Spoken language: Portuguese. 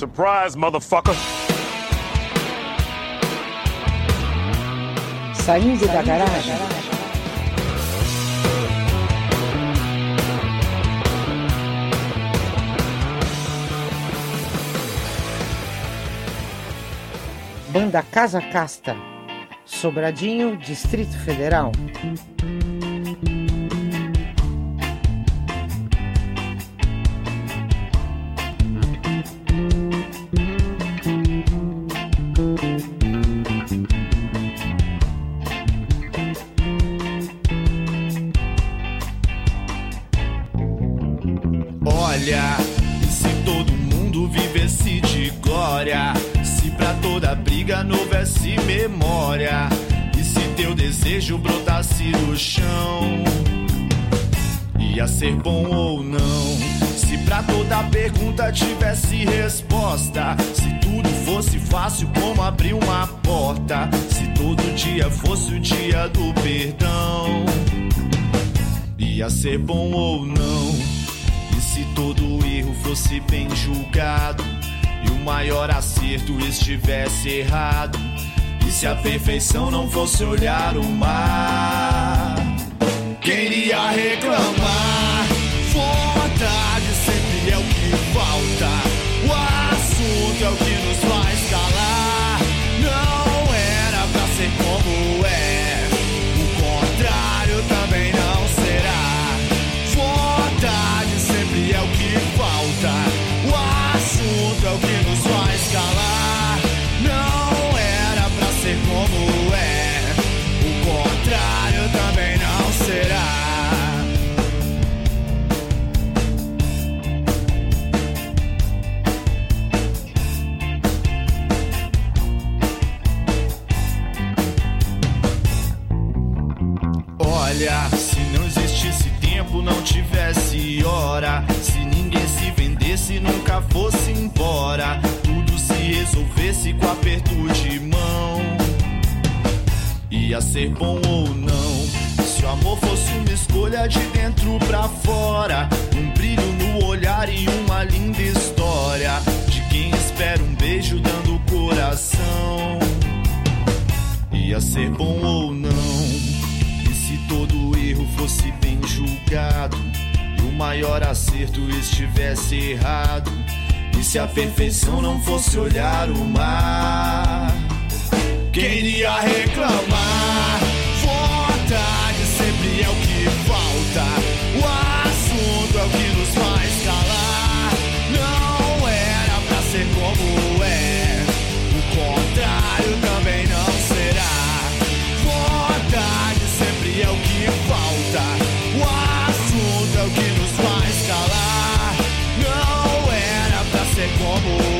Surprise, motherfucker! Saindo da garagem. Banda Casa Casta, Sobradinho, Distrito Federal. Olha, e se todo mundo vivesse de glória? Se pra toda briga não houvesse memória? E se teu desejo brotasse do chão? Ia ser bom ou não? Se pra toda pergunta tivesse resposta? Se tudo fosse fácil como abrir uma porta? Se todo dia fosse o dia do perdão? Ia ser bom ou não? Se todo erro fosse bem julgado? E o maior acerto estivesse errado? E se a perfeição não fosse olhar o mar? Queria reclamar. Olha, se não existisse tempo, não tivesse hora. Se ninguém se vendesse, nunca fosse embora. Tudo se resolvesse com aperto de mão. Ia ser bom ou não? Se o amor fosse uma escolha de dentro pra fora, um brilho no olhar e uma linda história de quem espera um beijo dando coração. Ia ser bom ou não? Fosse bem julgado e o maior acerto estivesse errado? E se a perfeição não fosse olhar o mar? Queria reclamar. Que falta. O assunto é o que nos faz calar. Não era pra ser como